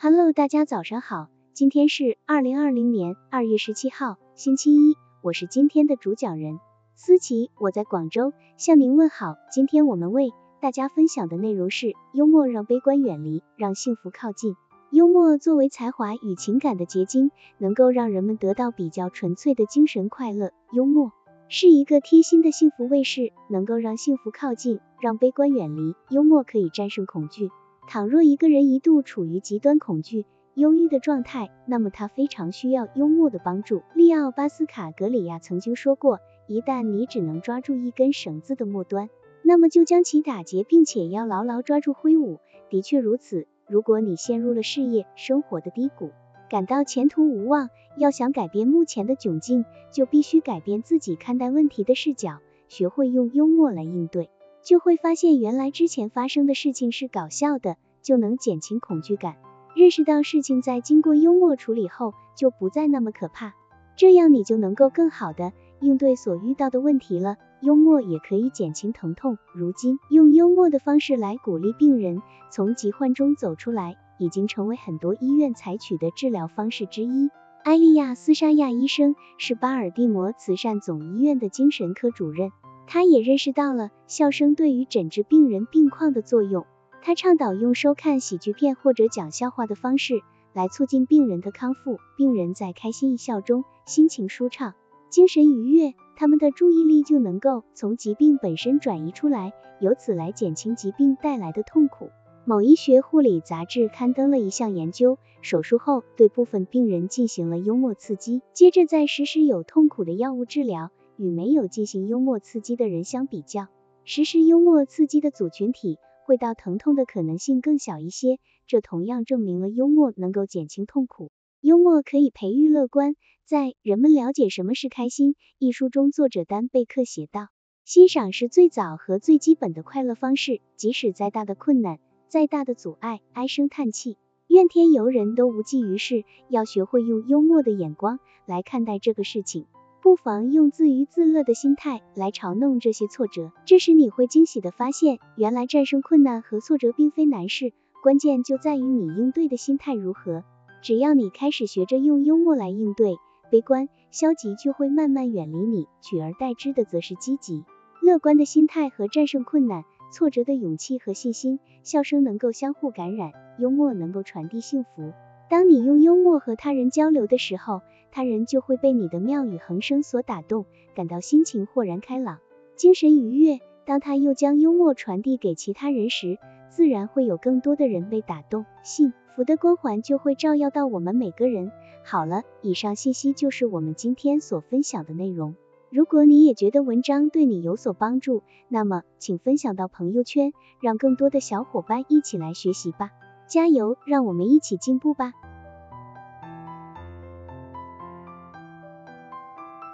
Hello，大家早上好，今天是二零二零年二月十七号，星期一，我是今天的主讲人思琪，我在广州向您问好。今天我们为大家分享的内容是幽默让悲观远离，让幸福靠近。幽默作为才华与情感的结晶，能够让人们得到比较纯粹的精神快乐。幽默是一个贴心的幸福卫士，能够让幸福靠近，让悲观远离。幽默可以战胜恐惧。倘若一个人一度处于极端恐惧、忧郁的状态，那么他非常需要幽默的帮助。利奥·巴斯卡格里亚曾经说过，一旦你只能抓住一根绳子的末端，那么就将其打结，并且要牢牢抓住挥舞。的确如此，如果你陷入了事业、生活的低谷，感到前途无望，要想改变目前的窘境，就必须改变自己看待问题的视角，学会用幽默来应对。就会发现原来之前发生的事情是搞笑的，就能减轻恐惧感。认识到事情在经过幽默处理后就不再那么可怕，这样你就能够更好的应对所遇到的问题了。幽默也可以减轻疼痛。如今用幽默的方式来鼓励病人从疾患中走出来，已经成为很多医院采取的治疗方式之一。埃利亚斯沙亚医生是巴尔的摩慈善总医院的精神科主任。他也认识到了笑声对于诊治病人病况的作用。他倡导用收看喜剧片或者讲笑话的方式来促进病人的康复。病人在开心一笑中，心情舒畅，精神愉悦，他们的注意力就能够从疾病本身转移出来，由此来减轻疾病带来的痛苦。某医学护理杂志刊登了一项研究，手术后对部分病人进行了幽默刺激，接着再实施有痛苦的药物治疗。与没有进行幽默刺激的人相比较，实施幽默刺激的组群体会到疼痛的可能性更小一些，这同样证明了幽默能够减轻痛苦。幽默可以培育乐观。在《人们了解什么是开心》一书中，作者丹贝克写道：“欣赏是最早和最基本的快乐方式，即使再大的困难、再大的阻碍，唉声叹气、怨天尤人都无济于事。要学会用幽默的眼光来看待这个事情。”不妨用自娱自乐的心态来嘲弄这些挫折，这时你会惊喜的发现，原来战胜困难和挫折并非难事，关键就在于你应对的心态如何。只要你开始学着用幽默来应对，悲观、消极就会慢慢远离你，取而代之的则是积极、乐观的心态和战胜困难、挫折的勇气和信心。笑声能够相互感染，幽默能够传递幸福。当你用幽默和他人交流的时候，他人就会被你的妙语横生所打动，感到心情豁然开朗，精神愉悦。当他又将幽默传递给其他人时，自然会有更多的人被打动，幸福的光环就会照耀到我们每个人。好了，以上信息就是我们今天所分享的内容。如果你也觉得文章对你有所帮助，那么请分享到朋友圈，让更多的小伙伴一起来学习吧。加油，让我们一起进步吧。